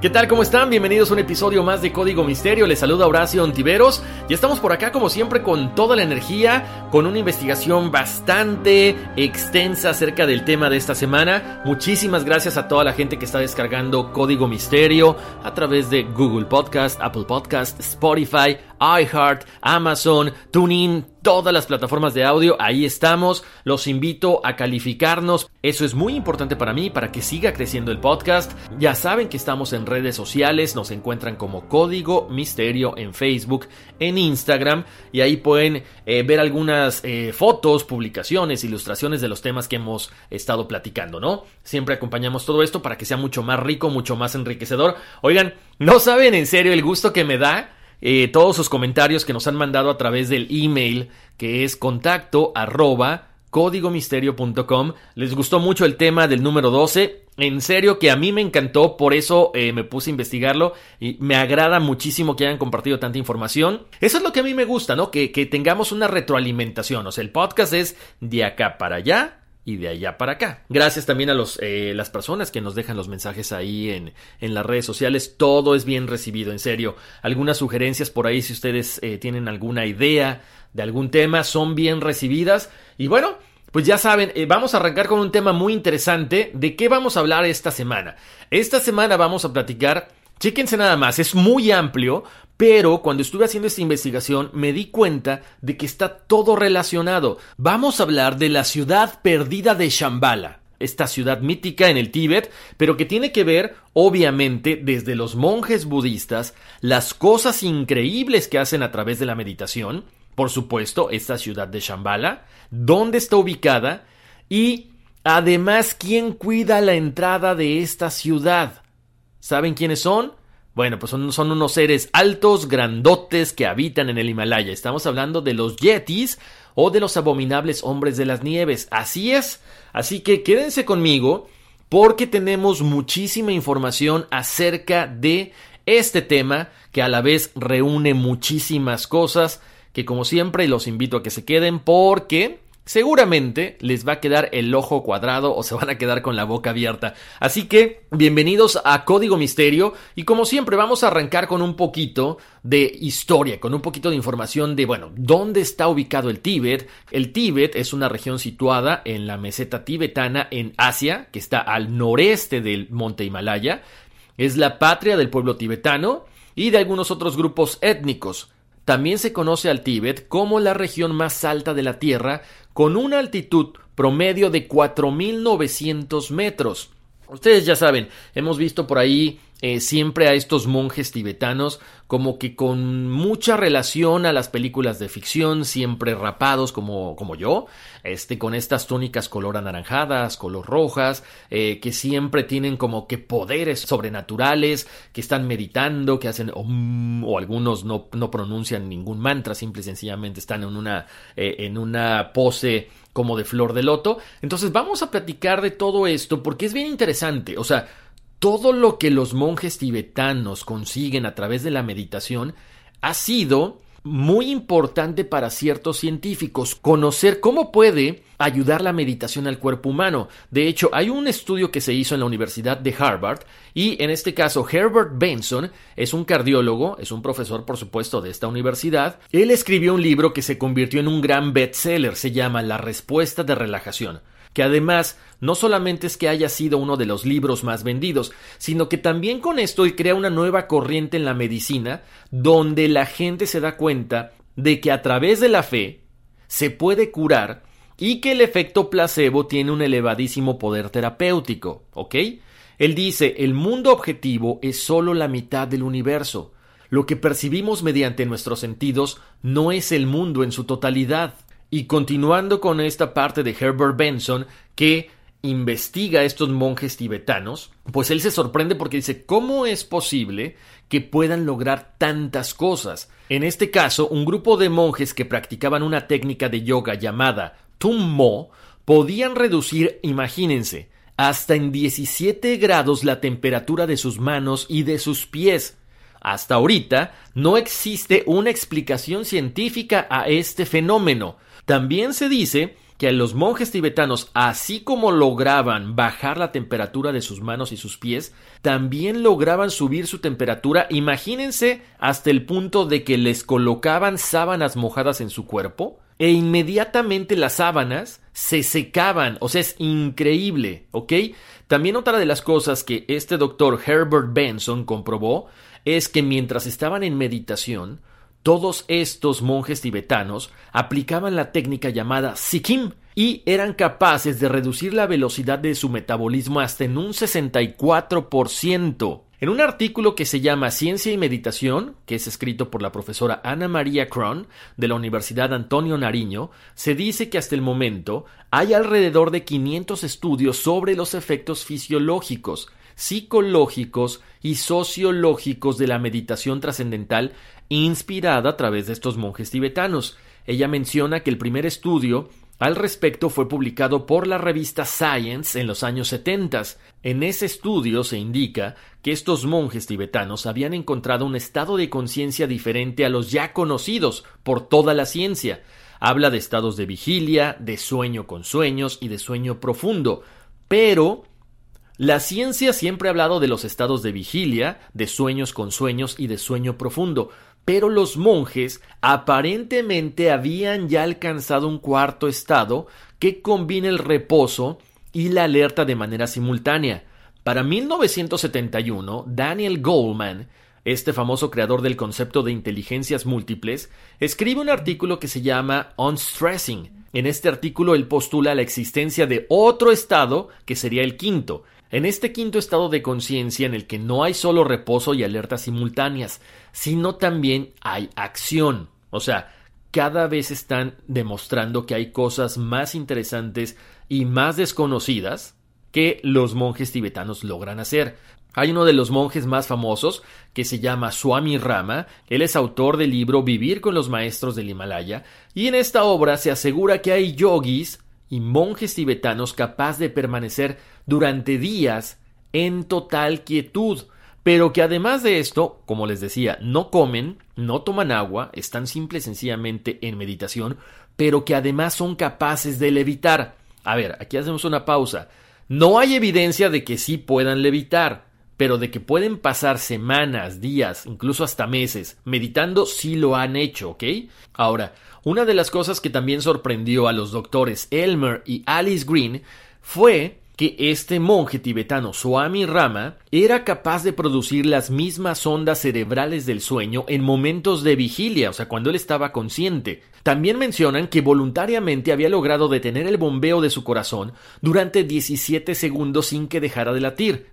¿Qué tal? ¿Cómo están? Bienvenidos a un episodio más de Código Misterio. Les saluda Horacio Ontiveros y estamos por acá como siempre con toda la energía, con una investigación bastante extensa acerca del tema de esta semana. Muchísimas gracias a toda la gente que está descargando Código Misterio a través de Google Podcast, Apple Podcast, Spotify, iHeart, Amazon, TuneIn, todas las plataformas de audio, ahí estamos. Los invito a calificarnos. Eso es muy importante para mí, para que siga creciendo el podcast. Ya saben que estamos en redes sociales, nos encuentran como Código Misterio en Facebook, en Instagram, y ahí pueden eh, ver algunas eh, fotos, publicaciones, ilustraciones de los temas que hemos estado platicando, ¿no? Siempre acompañamos todo esto para que sea mucho más rico, mucho más enriquecedor. Oigan, no saben en serio el gusto que me da eh, todos sus comentarios que nos han mandado a través del email que es contacto arroba códigomisterio.com. Les gustó mucho el tema del número 12. En serio que a mí me encantó, por eso eh, me puse a investigarlo y me agrada muchísimo que hayan compartido tanta información. Eso es lo que a mí me gusta, ¿no? Que, que tengamos una retroalimentación. O sea, el podcast es de acá para allá y de allá para acá. Gracias también a los, eh, las personas que nos dejan los mensajes ahí en, en, las redes sociales. Todo es bien recibido, en serio. Algunas sugerencias por ahí, si ustedes eh, tienen alguna idea de algún tema, son bien recibidas. Y bueno, pues ya saben, eh, vamos a arrancar con un tema muy interesante. ¿De qué vamos a hablar esta semana? Esta semana vamos a platicar Chéquense nada más, es muy amplio, pero cuando estuve haciendo esta investigación me di cuenta de que está todo relacionado. Vamos a hablar de la ciudad perdida de Shambhala, esta ciudad mítica en el Tíbet, pero que tiene que ver, obviamente, desde los monjes budistas, las cosas increíbles que hacen a través de la meditación, por supuesto, esta ciudad de Shambhala, dónde está ubicada y, además, quién cuida la entrada de esta ciudad. ¿Saben quiénes son? Bueno, pues son, son, unos seres altos, grandotes que habitan en el Himalaya. Estamos hablando de los yetis o de los abominables hombres de las nieves. Así es. Así que quédense conmigo porque tenemos muchísima información acerca de este tema que a la vez reúne muchísimas cosas que como siempre los invito a que se queden porque seguramente les va a quedar el ojo cuadrado o se van a quedar con la boca abierta. Así que, bienvenidos a Código Misterio y como siempre vamos a arrancar con un poquito de historia, con un poquito de información de, bueno, ¿dónde está ubicado el Tíbet? El Tíbet es una región situada en la meseta tibetana en Asia, que está al noreste del monte Himalaya. Es la patria del pueblo tibetano y de algunos otros grupos étnicos. También se conoce al Tíbet como la región más alta de la Tierra, con una altitud promedio de 4.900 metros. Ustedes ya saben, hemos visto por ahí eh, siempre a estos monjes tibetanos como que con mucha relación a las películas de ficción, siempre rapados como, como yo, este, con estas túnicas color anaranjadas, color rojas, eh, que siempre tienen como que poderes sobrenaturales, que están meditando, que hacen o algunos no, no, pronuncian ningún mantra, simple y sencillamente están en una, eh, en una pose como de flor de loto. Entonces vamos a platicar de todo esto porque es bien interesante, o sea, todo lo que los monjes tibetanos consiguen a través de la meditación ha sido muy importante para ciertos científicos conocer cómo puede ayudar la meditación al cuerpo humano. De hecho, hay un estudio que se hizo en la Universidad de Harvard y en este caso Herbert Benson es un cardiólogo, es un profesor por supuesto de esta universidad. Él escribió un libro que se convirtió en un gran bestseller, se llama La respuesta de relajación que además no solamente es que haya sido uno de los libros más vendidos, sino que también con esto crea una nueva corriente en la medicina donde la gente se da cuenta de que a través de la fe se puede curar y que el efecto placebo tiene un elevadísimo poder terapéutico, ¿ok? Él dice, el mundo objetivo es solo la mitad del universo. Lo que percibimos mediante nuestros sentidos no es el mundo en su totalidad. Y continuando con esta parte de Herbert Benson, que investiga a estos monjes tibetanos, pues él se sorprende porque dice, ¿cómo es posible que puedan lograr tantas cosas? En este caso, un grupo de monjes que practicaban una técnica de yoga llamada Tummo podían reducir, imagínense, hasta en 17 grados la temperatura de sus manos y de sus pies. Hasta ahorita no existe una explicación científica a este fenómeno, también se dice que a los monjes tibetanos, así como lograban bajar la temperatura de sus manos y sus pies, también lograban subir su temperatura, imagínense, hasta el punto de que les colocaban sábanas mojadas en su cuerpo e inmediatamente las sábanas se secaban, o sea, es increíble, ¿ok? También otra de las cosas que este doctor Herbert Benson comprobó es que mientras estaban en meditación, todos estos monjes tibetanos aplicaban la técnica llamada Sikkim y eran capaces de reducir la velocidad de su metabolismo hasta en un 64%. En un artículo que se llama Ciencia y Meditación, que es escrito por la profesora Ana María Cron de la Universidad Antonio Nariño, se dice que hasta el momento hay alrededor de 500 estudios sobre los efectos fisiológicos, psicológicos y sociológicos de la meditación trascendental inspirada a través de estos monjes tibetanos. Ella menciona que el primer estudio al respecto fue publicado por la revista Science en los años 70. En ese estudio se indica que estos monjes tibetanos habían encontrado un estado de conciencia diferente a los ya conocidos por toda la ciencia. Habla de estados de vigilia, de sueño con sueños y de sueño profundo, pero la ciencia siempre ha hablado de los estados de vigilia, de sueños con sueños y de sueño profundo, pero los monjes aparentemente habían ya alcanzado un cuarto estado que combina el reposo y la alerta de manera simultánea. Para 1971, Daniel Goldman, este famoso creador del concepto de inteligencias múltiples, escribe un artículo que se llama Unstressing. En este artículo él postula la existencia de otro estado que sería el quinto, en este quinto estado de conciencia en el que no hay solo reposo y alertas simultáneas, sino también hay acción. O sea, cada vez están demostrando que hay cosas más interesantes y más desconocidas que los monjes tibetanos logran hacer. Hay uno de los monjes más famosos que se llama Swami Rama, él es autor del libro Vivir con los maestros del Himalaya, y en esta obra se asegura que hay yogis y monjes tibetanos capaz de permanecer durante días en total quietud, pero que además de esto, como les decía, no comen, no toman agua, están simple y sencillamente en meditación, pero que además son capaces de levitar. A ver, aquí hacemos una pausa. No hay evidencia de que sí puedan levitar, pero de que pueden pasar semanas, días, incluso hasta meses meditando, sí lo han hecho, ¿ok? Ahora, una de las cosas que también sorprendió a los doctores Elmer y Alice Green fue que este monje tibetano Swami Rama era capaz de producir las mismas ondas cerebrales del sueño en momentos de vigilia, o sea, cuando él estaba consciente. También mencionan que voluntariamente había logrado detener el bombeo de su corazón durante 17 segundos sin que dejara de latir.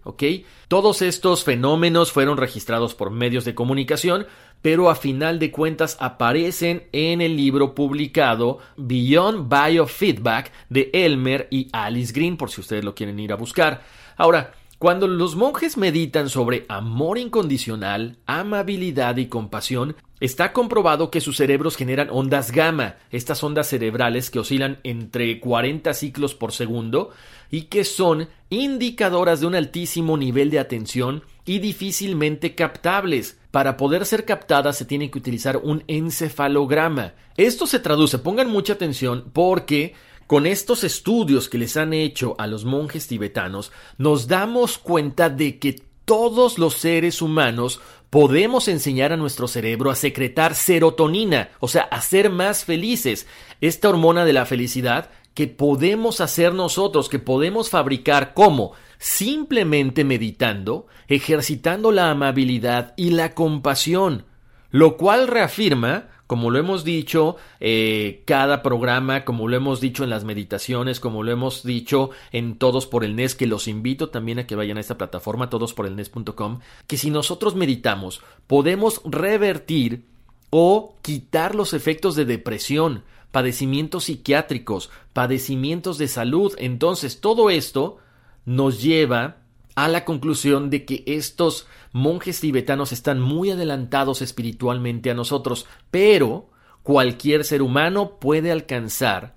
Todos estos fenómenos fueron registrados por medios de comunicación, pero a final de cuentas aparecen en el libro publicado Beyond Biofeedback de Elmer y Alice Green, por si ustedes lo quieren ir a buscar. Ahora, cuando los monjes meditan sobre amor incondicional, amabilidad y compasión, está comprobado que sus cerebros generan ondas gamma, estas ondas cerebrales que oscilan entre 40 ciclos por segundo y que son indicadoras de un altísimo nivel de atención y difícilmente captables. Para poder ser captadas se tiene que utilizar un encefalograma. Esto se traduce, pongan mucha atención, porque con estos estudios que les han hecho a los monjes tibetanos, nos damos cuenta de que todos los seres humanos podemos enseñar a nuestro cerebro a secretar serotonina, o sea, a ser más felices. Esta hormona de la felicidad que podemos hacer nosotros, que podemos fabricar como simplemente meditando, ejercitando la amabilidad y la compasión, lo cual reafirma como lo hemos dicho eh, cada programa, como lo hemos dicho en las meditaciones, como lo hemos dicho en Todos por el NES, que los invito también a que vayan a esta plataforma, todosporelnes.com, que si nosotros meditamos, podemos revertir o quitar los efectos de depresión, padecimientos psiquiátricos, padecimientos de salud. Entonces, todo esto nos lleva a la conclusión de que estos monjes tibetanos están muy adelantados espiritualmente a nosotros, pero cualquier ser humano puede alcanzar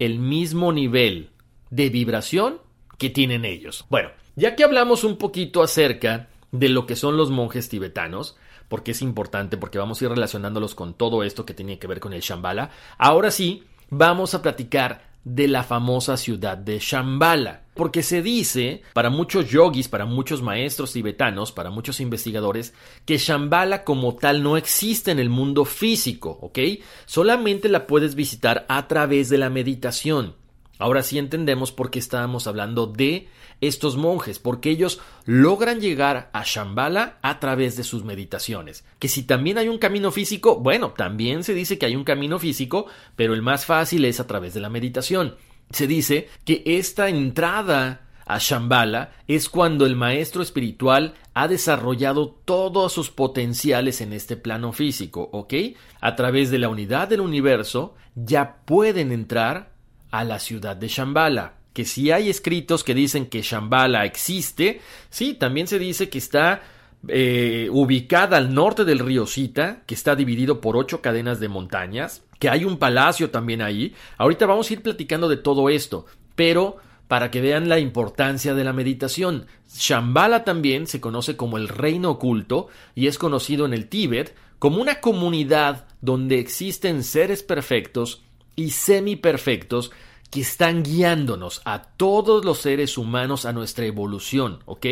el mismo nivel de vibración que tienen ellos. Bueno, ya que hablamos un poquito acerca de lo que son los monjes tibetanos, porque es importante, porque vamos a ir relacionándolos con todo esto que tiene que ver con el Shambhala, ahora sí, vamos a platicar de la famosa ciudad de Shambhala. Porque se dice, para muchos yogis, para muchos maestros tibetanos, para muchos investigadores, que Shambhala como tal no existe en el mundo físico, ¿ok? Solamente la puedes visitar a través de la meditación. Ahora sí entendemos por qué estábamos hablando de estos monjes, porque ellos logran llegar a Shambhala a través de sus meditaciones. Que si también hay un camino físico, bueno, también se dice que hay un camino físico, pero el más fácil es a través de la meditación. Se dice que esta entrada a Shambhala es cuando el maestro espiritual ha desarrollado todos sus potenciales en este plano físico, ¿ok? A través de la unidad del universo ya pueden entrar a la ciudad de Shambhala que si hay escritos que dicen que Shambhala existe, sí, también se dice que está eh, ubicada al norte del río Sita, que está dividido por ocho cadenas de montañas, que hay un palacio también ahí. Ahorita vamos a ir platicando de todo esto, pero para que vean la importancia de la meditación. Shambhala también se conoce como el reino oculto y es conocido en el Tíbet como una comunidad donde existen seres perfectos y semi-perfectos que están guiándonos a todos los seres humanos a nuestra evolución, ¿ok?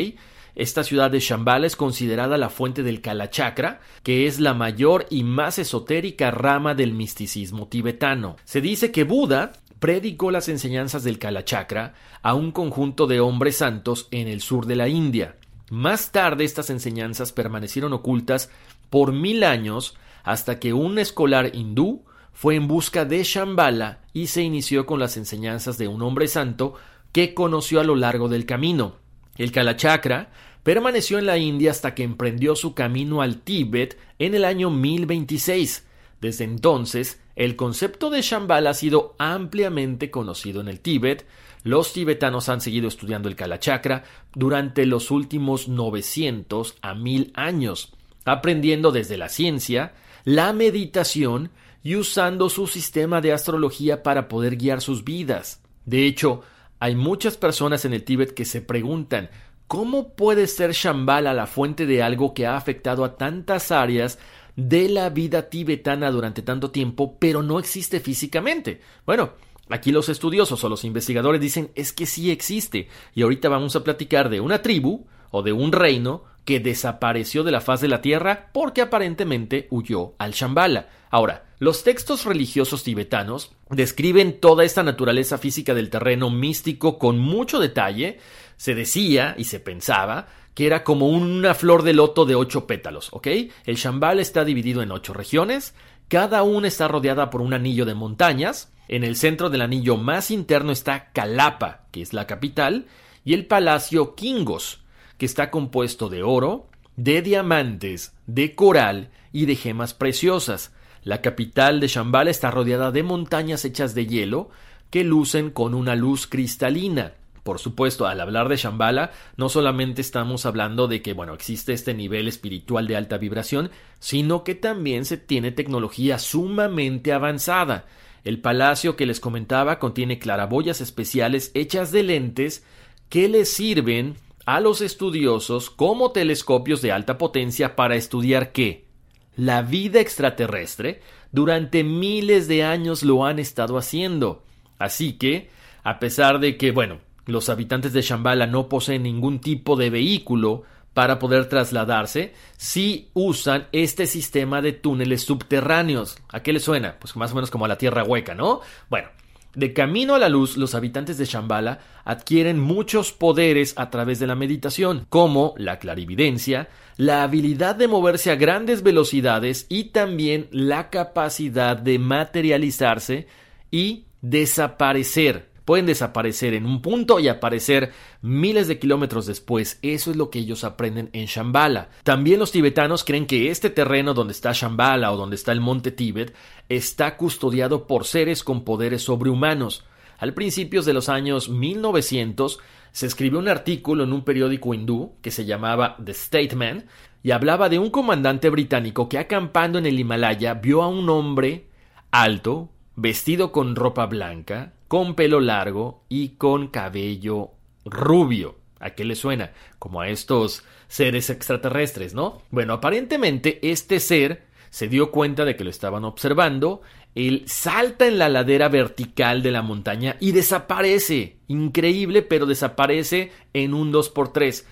Esta ciudad de Shambhala es considerada la fuente del Kalachakra, que es la mayor y más esotérica rama del misticismo tibetano. Se dice que Buda predicó las enseñanzas del Kalachakra a un conjunto de hombres santos en el sur de la India. Más tarde estas enseñanzas permanecieron ocultas por mil años hasta que un escolar hindú fue en busca de Shambhala y se inició con las enseñanzas de un hombre santo que conoció a lo largo del camino. El Kalachakra permaneció en la India hasta que emprendió su camino al Tíbet en el año 1026. Desde entonces, el concepto de Shambhala ha sido ampliamente conocido en el Tíbet. Los tibetanos han seguido estudiando el Kalachakra durante los últimos 900 a 1000 años, aprendiendo desde la ciencia, la meditación y usando su sistema de astrología para poder guiar sus vidas. De hecho, hay muchas personas en el Tíbet que se preguntan ¿cómo puede ser Shambhala la fuente de algo que ha afectado a tantas áreas de la vida tibetana durante tanto tiempo, pero no existe físicamente? Bueno, Aquí los estudiosos o los investigadores dicen es que sí existe y ahorita vamos a platicar de una tribu o de un reino que desapareció de la faz de la tierra porque aparentemente huyó al Shambhala. Ahora, los textos religiosos tibetanos describen toda esta naturaleza física del terreno místico con mucho detalle. Se decía y se pensaba que era como una flor de loto de ocho pétalos, ¿ok? El Shambhala está dividido en ocho regiones, cada una está rodeada por un anillo de montañas. En el centro del anillo más interno está Kalapa, que es la capital, y el palacio Kingos, está compuesto de oro, de diamantes, de coral y de gemas preciosas. La capital de Shambhala está rodeada de montañas hechas de hielo que lucen con una luz cristalina. Por supuesto, al hablar de Shambhala, no solamente estamos hablando de que, bueno, existe este nivel espiritual de alta vibración, sino que también se tiene tecnología sumamente avanzada. El palacio que les comentaba contiene claraboyas especiales hechas de lentes que les sirven a los estudiosos como telescopios de alta potencia para estudiar qué? La vida extraterrestre durante miles de años lo han estado haciendo. Así que, a pesar de que, bueno, los habitantes de Shambhala no poseen ningún tipo de vehículo para poder trasladarse, sí usan este sistema de túneles subterráneos. ¿A qué les suena? Pues más o menos como a la tierra hueca, ¿no? Bueno, de camino a la luz, los habitantes de Shambhala adquieren muchos poderes a través de la meditación, como la clarividencia, la habilidad de moverse a grandes velocidades y también la capacidad de materializarse y desaparecer pueden desaparecer en un punto y aparecer miles de kilómetros después. Eso es lo que ellos aprenden en Shambhala. También los tibetanos creen que este terreno donde está Shambhala o donde está el monte Tíbet está custodiado por seres con poderes sobrehumanos. Al principios de los años 1900 se escribió un artículo en un periódico hindú que se llamaba The Statement y hablaba de un comandante británico que acampando en el Himalaya vio a un hombre alto, vestido con ropa blanca, con pelo largo y con cabello rubio. ¿A qué le suena? Como a estos seres extraterrestres, ¿no? Bueno, aparentemente este ser se dio cuenta de que lo estaban observando, él salta en la ladera vertical de la montaña y desaparece. Increíble, pero desaparece en un 2x3.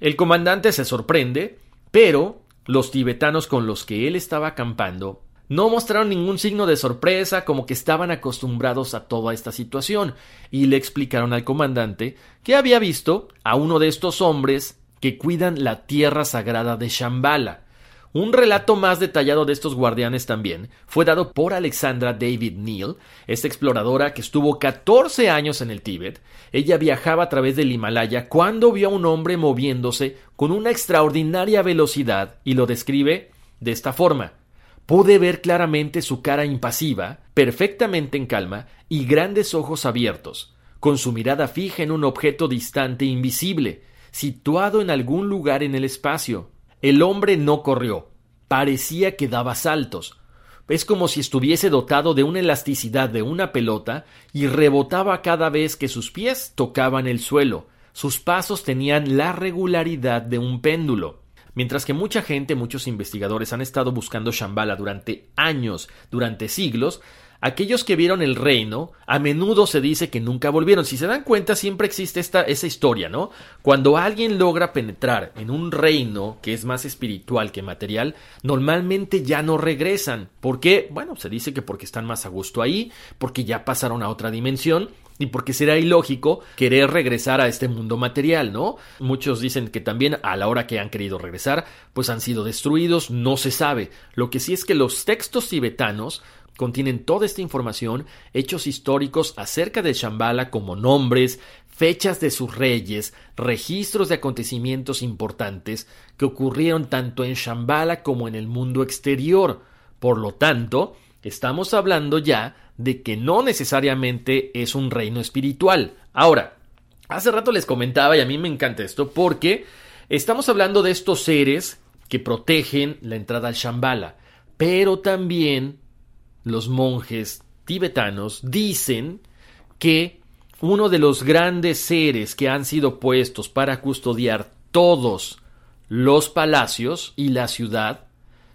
El comandante se sorprende, pero los tibetanos con los que él estaba acampando no mostraron ningún signo de sorpresa, como que estaban acostumbrados a toda esta situación, y le explicaron al comandante que había visto a uno de estos hombres que cuidan la tierra sagrada de Shambhala. Un relato más detallado de estos guardianes también fue dado por Alexandra David Neal, esta exploradora que estuvo 14 años en el Tíbet. Ella viajaba a través del Himalaya cuando vio a un hombre moviéndose con una extraordinaria velocidad y lo describe de esta forma. Pude ver claramente su cara impasiva, perfectamente en calma, y grandes ojos abiertos, con su mirada fija en un objeto distante e invisible, situado en algún lugar en el espacio. El hombre no corrió, parecía que daba saltos. Es como si estuviese dotado de una elasticidad de una pelota y rebotaba cada vez que sus pies tocaban el suelo. Sus pasos tenían la regularidad de un péndulo. Mientras que mucha gente, muchos investigadores han estado buscando Shambhala durante años, durante siglos, aquellos que vieron el reino, a menudo se dice que nunca volvieron. Si se dan cuenta, siempre existe esta, esa historia, ¿no? Cuando alguien logra penetrar en un reino que es más espiritual que material, normalmente ya no regresan. ¿Por qué? Bueno, se dice que porque están más a gusto ahí, porque ya pasaron a otra dimensión y porque será ilógico querer regresar a este mundo material, ¿no? Muchos dicen que también a la hora que han querido regresar, pues han sido destruidos, no se sabe. Lo que sí es que los textos tibetanos contienen toda esta información, hechos históricos acerca de Shambhala como nombres, fechas de sus reyes, registros de acontecimientos importantes que ocurrieron tanto en Shambhala como en el mundo exterior. Por lo tanto, estamos hablando ya de que no necesariamente es un reino espiritual. Ahora, hace rato les comentaba y a mí me encanta esto porque estamos hablando de estos seres que protegen la entrada al Shambhala, pero también los monjes tibetanos dicen que uno de los grandes seres que han sido puestos para custodiar todos los palacios y la ciudad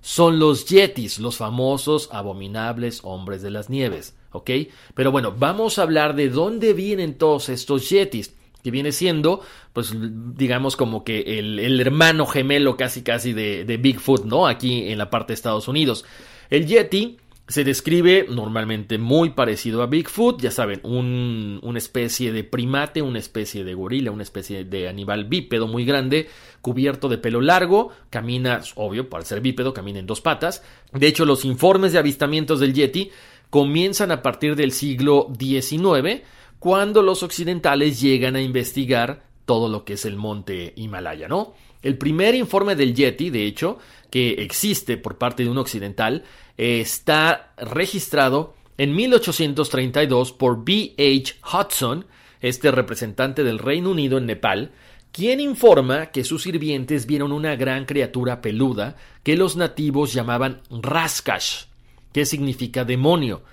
son los yetis, los famosos abominables hombres de las nieves, ¿ok? Pero bueno, vamos a hablar de dónde vienen todos estos yetis. que viene siendo, pues digamos como que el, hermano gemelo casi casi de, de, Bigfoot, ¿no? Aquí en la parte de Estados Unidos. El Yeti se describe normalmente muy parecido a Bigfoot, ya saben, un, una especie de primate, una especie de gorila, una especie de animal bípedo muy grande, cubierto de pelo largo, camina, obvio, para ser bípedo, camina en dos patas. De hecho, los informes de avistamientos del Yeti comienzan a partir del siglo XIX, cuando los occidentales llegan a investigar todo lo que es el monte Himalaya, ¿no? El primer informe del Yeti, de hecho, que existe por parte de un occidental, está registrado en 1832 por B. H. Hudson, este representante del Reino Unido en Nepal, quien informa que sus sirvientes vieron una gran criatura peluda que los nativos llamaban Raskash, que significa demonio,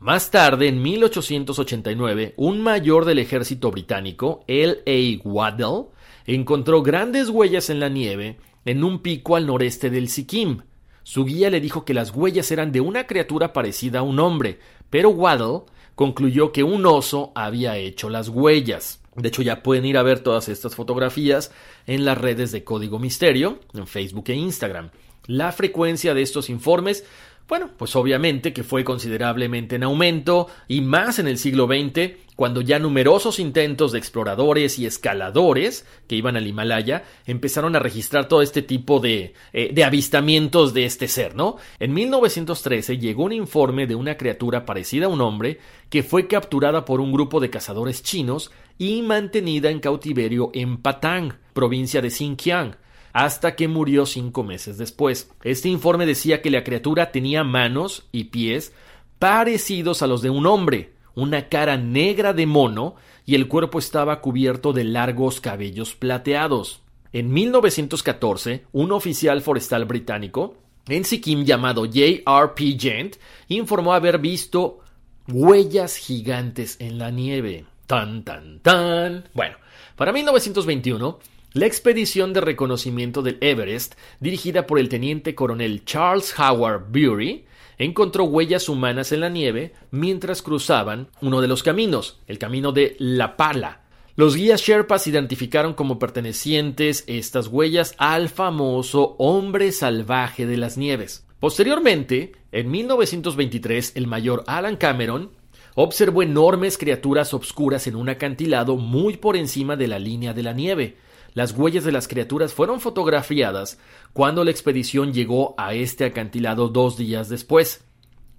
más tarde, en 1889, un mayor del ejército británico, L. A. Waddell, encontró grandes huellas en la nieve en un pico al noreste del Sikkim. Su guía le dijo que las huellas eran de una criatura parecida a un hombre, pero Waddell concluyó que un oso había hecho las huellas. De hecho, ya pueden ir a ver todas estas fotografías en las redes de Código Misterio, en Facebook e Instagram. La frecuencia de estos informes bueno, pues obviamente que fue considerablemente en aumento y más en el siglo XX, cuando ya numerosos intentos de exploradores y escaladores que iban al Himalaya empezaron a registrar todo este tipo de, eh, de avistamientos de este ser, ¿no? En 1913 llegó un informe de una criatura parecida a un hombre que fue capturada por un grupo de cazadores chinos y mantenida en cautiverio en Patang, provincia de Xinjiang hasta que murió cinco meses después. Este informe decía que la criatura tenía manos y pies parecidos a los de un hombre, una cara negra de mono y el cuerpo estaba cubierto de largos cabellos plateados. En 1914, un oficial forestal británico en Sikkim llamado J.R.P. Gent informó haber visto huellas gigantes en la nieve. Tan, tan, tan. Bueno, para 1921, la expedición de reconocimiento del Everest, dirigida por el teniente coronel Charles Howard Bury, encontró huellas humanas en la nieve mientras cruzaban uno de los caminos, el camino de La Pala. Los guías Sherpas identificaron como pertenecientes estas huellas al famoso hombre salvaje de las nieves. Posteriormente, en 1923, el mayor Alan Cameron observó enormes criaturas obscuras en un acantilado muy por encima de la línea de la nieve. Las huellas de las criaturas fueron fotografiadas cuando la expedición llegó a este acantilado dos días después.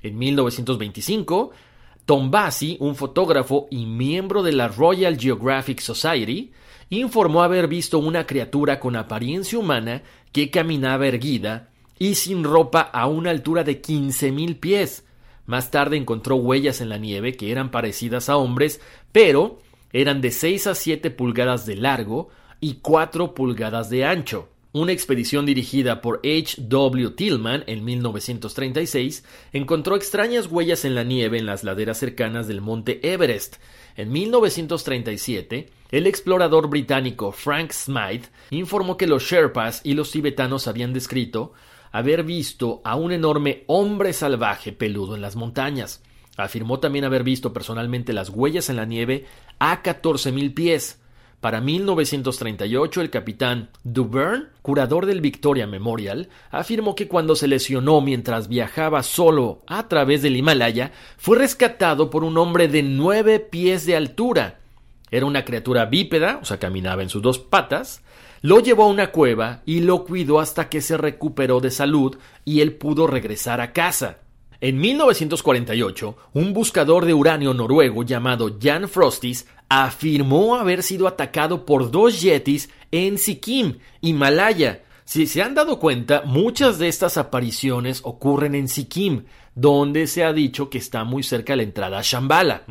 En 1925, Tom Bassi, un fotógrafo y miembro de la Royal Geographic Society, informó haber visto una criatura con apariencia humana que caminaba erguida y sin ropa a una altura de 15.000 pies. Más tarde encontró huellas en la nieve que eran parecidas a hombres, pero eran de 6 a 7 pulgadas de largo, y 4 pulgadas de ancho. Una expedición dirigida por H. W. Tillman en 1936 encontró extrañas huellas en la nieve en las laderas cercanas del monte Everest. En 1937, el explorador británico Frank Smythe informó que los Sherpas y los tibetanos habían descrito haber visto a un enorme hombre salvaje peludo en las montañas. Afirmó también haber visto personalmente las huellas en la nieve a 14.000 pies. Para 1938, el capitán Duvern, curador del Victoria Memorial, afirmó que cuando se lesionó mientras viajaba solo a través del Himalaya, fue rescatado por un hombre de nueve pies de altura. Era una criatura bípeda, o sea, caminaba en sus dos patas, lo llevó a una cueva y lo cuidó hasta que se recuperó de salud y él pudo regresar a casa. En 1948, un buscador de uranio noruego llamado Jan Frostis afirmó haber sido atacado por dos yetis en Sikkim, Himalaya. Si se han dado cuenta, muchas de estas apariciones ocurren en Sikkim, donde se ha dicho que está muy cerca la entrada a Shambhala.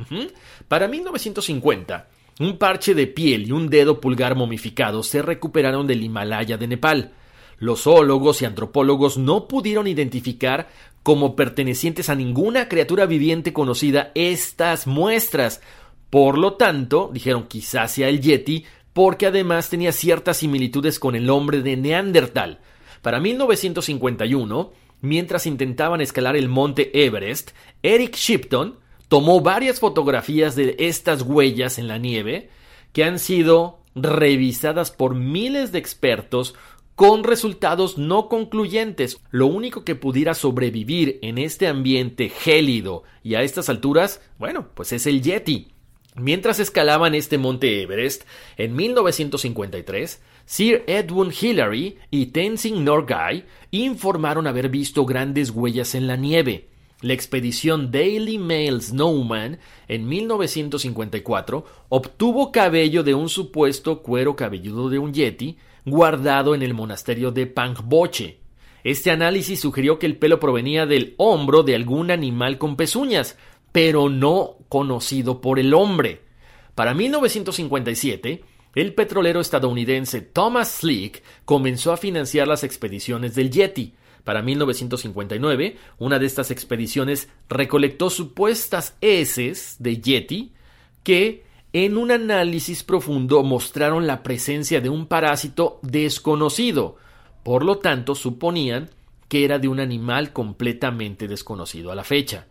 Para 1950, un parche de piel y un dedo pulgar momificado se recuperaron del Himalaya de Nepal. Los zoólogos y antropólogos no pudieron identificar como pertenecientes a ninguna criatura viviente conocida estas muestras. Por lo tanto, dijeron quizás sea el Yeti, porque además tenía ciertas similitudes con el hombre de Neandertal. Para 1951, mientras intentaban escalar el monte Everest, Eric Shipton tomó varias fotografías de estas huellas en la nieve que han sido revisadas por miles de expertos con resultados no concluyentes. Lo único que pudiera sobrevivir en este ambiente gélido y a estas alturas, bueno, pues es el Yeti. Mientras escalaban este monte Everest, en 1953, Sir Edwin Hillary y Tenzing Norgay informaron haber visto grandes huellas en la nieve. La expedición Daily Mail Snowman en 1954 obtuvo cabello de un supuesto cuero cabelludo de un yeti guardado en el monasterio de Pangboche. Este análisis sugirió que el pelo provenía del hombro de algún animal con pezuñas, pero no conocido por el hombre. Para 1957, el petrolero estadounidense Thomas Slick comenzó a financiar las expediciones del Yeti. Para 1959, una de estas expediciones recolectó supuestas heces de Yeti que en un análisis profundo mostraron la presencia de un parásito desconocido. Por lo tanto, suponían que era de un animal completamente desconocido a la fecha.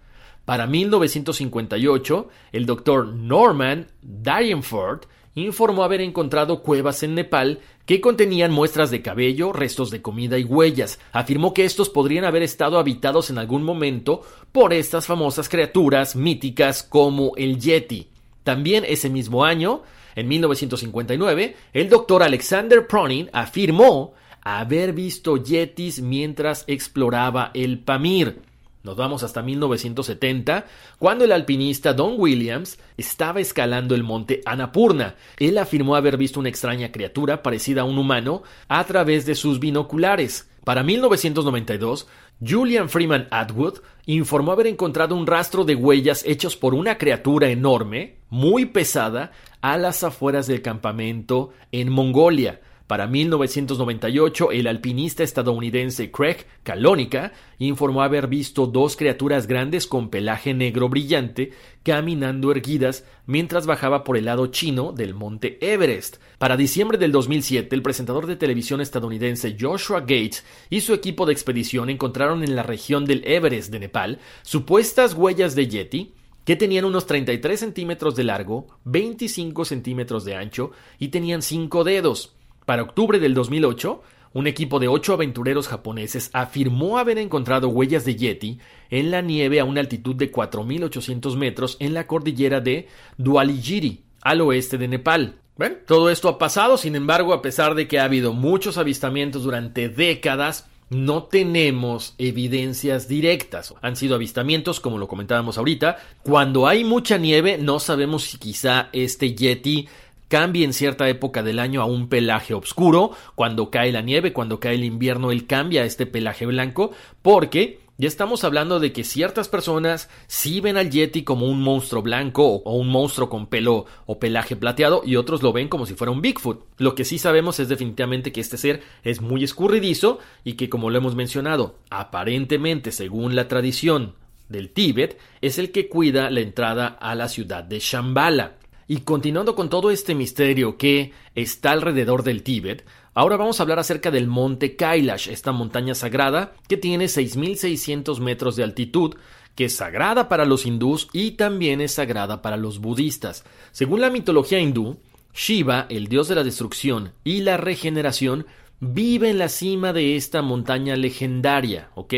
Para 1958, el doctor Norman Dyrenford informó haber encontrado cuevas en Nepal que contenían muestras de cabello, restos de comida y huellas. Afirmó que estos podrían haber estado habitados en algún momento por estas famosas criaturas míticas como el Yeti. También ese mismo año, en 1959, el doctor Alexander Pronin afirmó haber visto yetis mientras exploraba el Pamir. Nos vamos hasta 1970, cuando el alpinista Don Williams estaba escalando el monte Annapurna. Él afirmó haber visto una extraña criatura parecida a un humano a través de sus binoculares. Para 1992, Julian Freeman Atwood informó haber encontrado un rastro de huellas hechos por una criatura enorme, muy pesada, a las afueras del campamento en Mongolia. Para 1998, el alpinista estadounidense Craig Kalónica informó haber visto dos criaturas grandes con pelaje negro brillante caminando erguidas mientras bajaba por el lado chino del monte Everest. Para diciembre del 2007, el presentador de televisión estadounidense Joshua Gates y su equipo de expedición encontraron en la región del Everest de Nepal supuestas huellas de Yeti que tenían unos 33 centímetros de largo, 25 centímetros de ancho y tenían cinco dedos. Para octubre del 2008, un equipo de ocho aventureros japoneses afirmó haber encontrado huellas de Yeti en la nieve a una altitud de 4.800 metros en la cordillera de Dualigiri, al oeste de Nepal. Bueno, todo esto ha pasado, sin embargo, a pesar de que ha habido muchos avistamientos durante décadas, no tenemos evidencias directas. Han sido avistamientos, como lo comentábamos ahorita. Cuando hay mucha nieve, no sabemos si quizá este Yeti cambia en cierta época del año a un pelaje oscuro, cuando cae la nieve, cuando cae el invierno, él cambia a este pelaje blanco, porque ya estamos hablando de que ciertas personas sí ven al Yeti como un monstruo blanco o un monstruo con pelo o pelaje plateado y otros lo ven como si fuera un Bigfoot. Lo que sí sabemos es definitivamente que este ser es muy escurridizo y que como lo hemos mencionado, aparentemente según la tradición del Tíbet, es el que cuida la entrada a la ciudad de Shambhala. Y continuando con todo este misterio que está alrededor del Tíbet, ahora vamos a hablar acerca del monte Kailash, esta montaña sagrada que tiene 6.600 metros de altitud, que es sagrada para los hindús y también es sagrada para los budistas. Según la mitología hindú, Shiva, el dios de la destrucción y la regeneración, vive en la cima de esta montaña legendaria, ¿ok?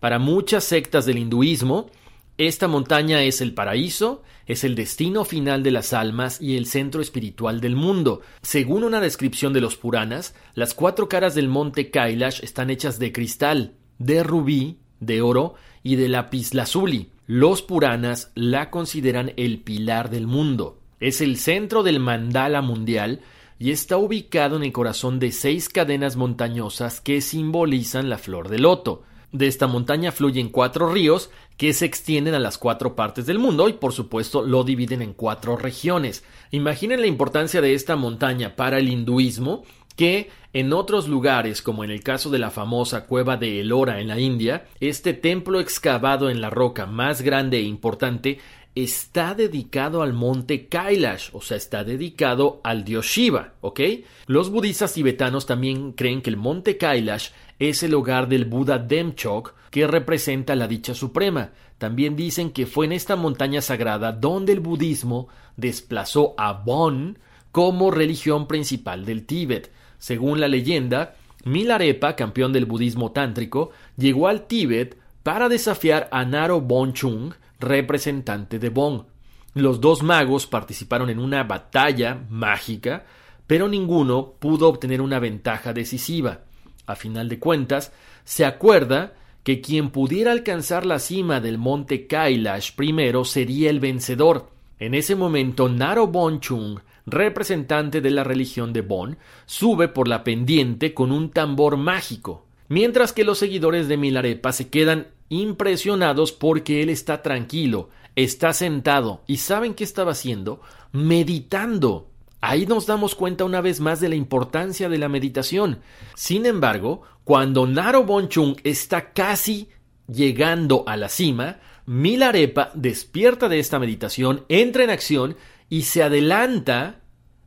Para muchas sectas del hinduismo, esta montaña es el paraíso, es el destino final de las almas y el centro espiritual del mundo. Según una descripción de los Puranas, las cuatro caras del monte Kailash están hechas de cristal, de rubí, de oro y de lapislázuli. Los Puranas la consideran el pilar del mundo. Es el centro del mandala mundial y está ubicado en el corazón de seis cadenas montañosas que simbolizan la flor de loto. De esta montaña fluyen cuatro ríos que se extienden a las cuatro partes del mundo y por supuesto lo dividen en cuatro regiones. Imaginen la importancia de esta montaña para el hinduismo que en otros lugares, como en el caso de la famosa cueva de Elora en la India, este templo excavado en la roca más grande e importante está dedicado al monte Kailash, o sea, está dedicado al dios Shiva, ¿ok? Los budistas tibetanos también creen que el monte Kailash es el hogar del Buda Demchok, que representa la dicha suprema. También dicen que fue en esta montaña sagrada donde el budismo desplazó a Bon como religión principal del Tíbet. Según la leyenda, Milarepa, campeón del budismo tántrico, llegó al Tíbet para desafiar a Naro Bonchung, representante de Bon. Los dos magos participaron en una batalla mágica, pero ninguno pudo obtener una ventaja decisiva. A final de cuentas, se acuerda que quien pudiera alcanzar la cima del monte Kailash primero sería el vencedor. En ese momento, Naro Bonchung, representante de la religión de Bon, sube por la pendiente con un tambor mágico, mientras que los seguidores de Milarepa se quedan impresionados porque él está tranquilo, está sentado y ¿saben qué estaba haciendo? Meditando. Ahí nos damos cuenta una vez más de la importancia de la meditación. Sin embargo, cuando Naro Bonchung está casi llegando a la cima, Milarepa despierta de esta meditación, entra en acción y se adelanta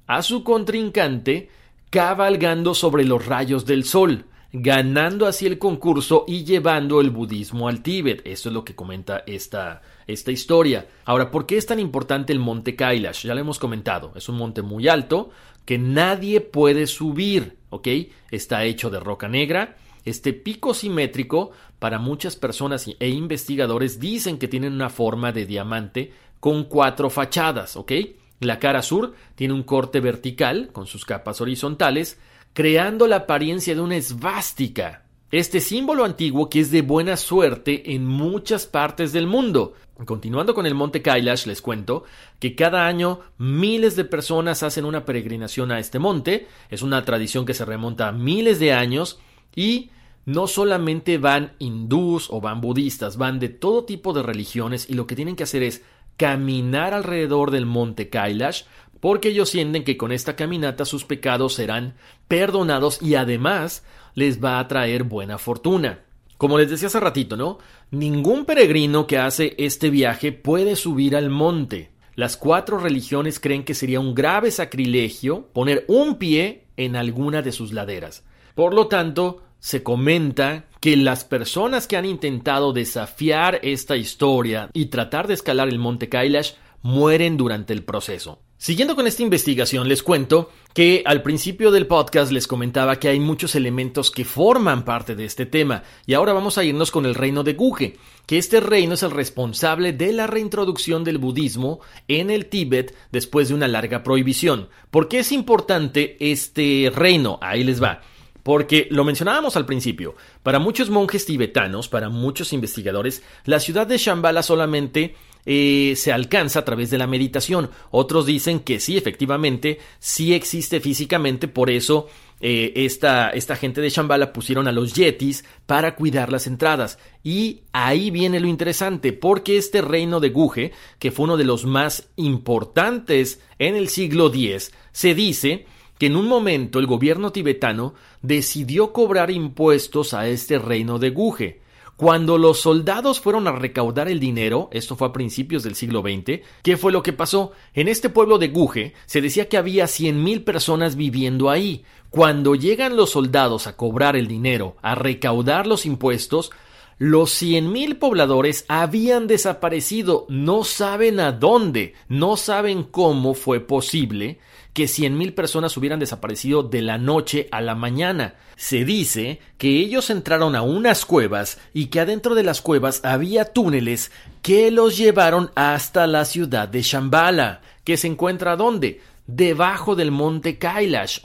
a su contrincante cabalgando sobre los rayos del sol ganando así el concurso y llevando el budismo al Tíbet. Esto es lo que comenta esta, esta historia. Ahora, ¿por qué es tan importante el monte Kailash? Ya lo hemos comentado. Es un monte muy alto que nadie puede subir, ¿ok? Está hecho de roca negra. Este pico simétrico, para muchas personas e investigadores, dicen que tiene una forma de diamante con cuatro fachadas, ¿ok? La cara sur tiene un corte vertical con sus capas horizontales, creando la apariencia de una esvástica. Este símbolo antiguo que es de buena suerte en muchas partes del mundo. Continuando con el monte Kailash, les cuento que cada año miles de personas hacen una peregrinación a este monte. Es una tradición que se remonta a miles de años y no solamente van hindús o van budistas, van de todo tipo de religiones y lo que tienen que hacer es caminar alrededor del monte Kailash porque ellos sienten que con esta caminata sus pecados serán perdonados y además les va a traer buena fortuna. Como les decía hace ratito, ¿no? Ningún peregrino que hace este viaje puede subir al monte. Las cuatro religiones creen que sería un grave sacrilegio poner un pie en alguna de sus laderas. Por lo tanto, se comenta que las personas que han intentado desafiar esta historia y tratar de escalar el monte Kailash mueren durante el proceso. Siguiendo con esta investigación, les cuento que al principio del podcast les comentaba que hay muchos elementos que forman parte de este tema, y ahora vamos a irnos con el reino de Guge, que este reino es el responsable de la reintroducción del budismo en el Tíbet después de una larga prohibición. ¿Por qué es importante este reino? Ahí les va. Porque lo mencionábamos al principio, para muchos monjes tibetanos, para muchos investigadores, la ciudad de Shambhala solamente se alcanza a través de la meditación. Otros dicen que sí, efectivamente, sí existe físicamente, por eso eh, esta, esta, gente de Shambhala pusieron a los yetis para cuidar las entradas. Y ahí viene lo interesante, porque este reino de Guge, que fue uno de los más importantes en el siglo X, se dice que en un momento el gobierno tibetano decidió cobrar impuestos a este reino de Guge. Cuando los soldados fueron a recaudar el dinero, esto fue a principios del siglo XX, ¿qué fue lo que pasó? En este pueblo de Guge se decía que había cien mil personas viviendo ahí. Cuando llegan los soldados a cobrar el dinero, a recaudar los impuestos, los cien mil pobladores habían desaparecido, no saben a dónde, no saben cómo fue posible que cien mil personas hubieran desaparecido de la noche a la mañana. Se dice que ellos entraron a unas cuevas y que adentro de las cuevas había túneles que los llevaron hasta la ciudad de Shambhala, que se encuentra ¿dónde? debajo del monte Kailash.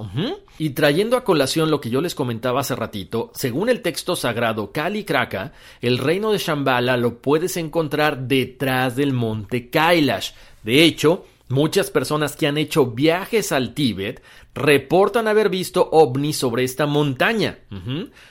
Y trayendo a colación lo que yo les comentaba hace ratito, según el texto sagrado Kali Kraka, el reino de Shambhala lo puedes encontrar detrás del monte Kailash. De hecho, Muchas personas que han hecho viajes al Tíbet reportan haber visto ovnis sobre esta montaña.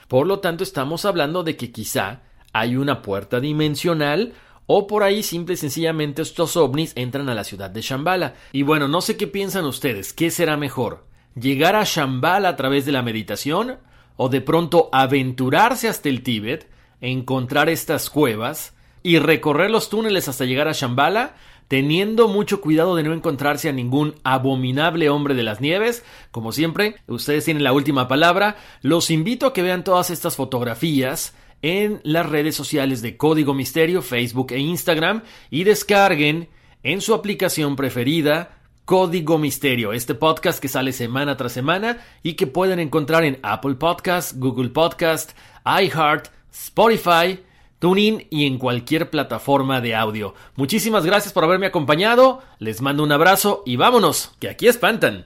Por lo tanto, estamos hablando de que quizá hay una puerta dimensional o por ahí simple y sencillamente estos ovnis entran a la ciudad de Shambhala. Y bueno, no sé qué piensan ustedes, ¿qué será mejor? ¿Llegar a Shambhala a través de la meditación? ¿O de pronto aventurarse hasta el Tíbet, encontrar estas cuevas y recorrer los túneles hasta llegar a Shambhala? Teniendo mucho cuidado de no encontrarse a ningún abominable hombre de las nieves. Como siempre, ustedes tienen la última palabra. Los invito a que vean todas estas fotografías en las redes sociales de Código Misterio, Facebook e Instagram y descarguen en su aplicación preferida Código Misterio, este podcast que sale semana tras semana y que pueden encontrar en Apple Podcast, Google Podcast, iHeart, Spotify, TuneIn y en cualquier plataforma de audio. Muchísimas gracias por haberme acompañado, les mando un abrazo y vámonos, que aquí espantan.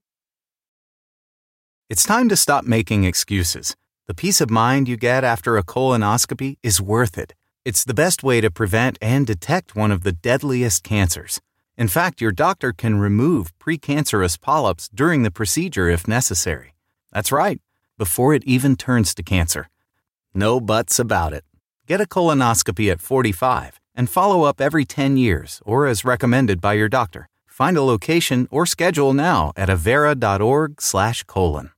It's time to stop making excuses. The peace of mind you get after a colonoscopy is worth it. It's the best way to prevent and detect one of the deadliest cancers. In fact, your doctor can remove precancerous polyps during the procedure if necessary. That's right, before it even turns to cancer. No buts about it. Get a colonoscopy at 45 and follow up every 10 years or as recommended by your doctor. Find a location or schedule now at avera.org/colon.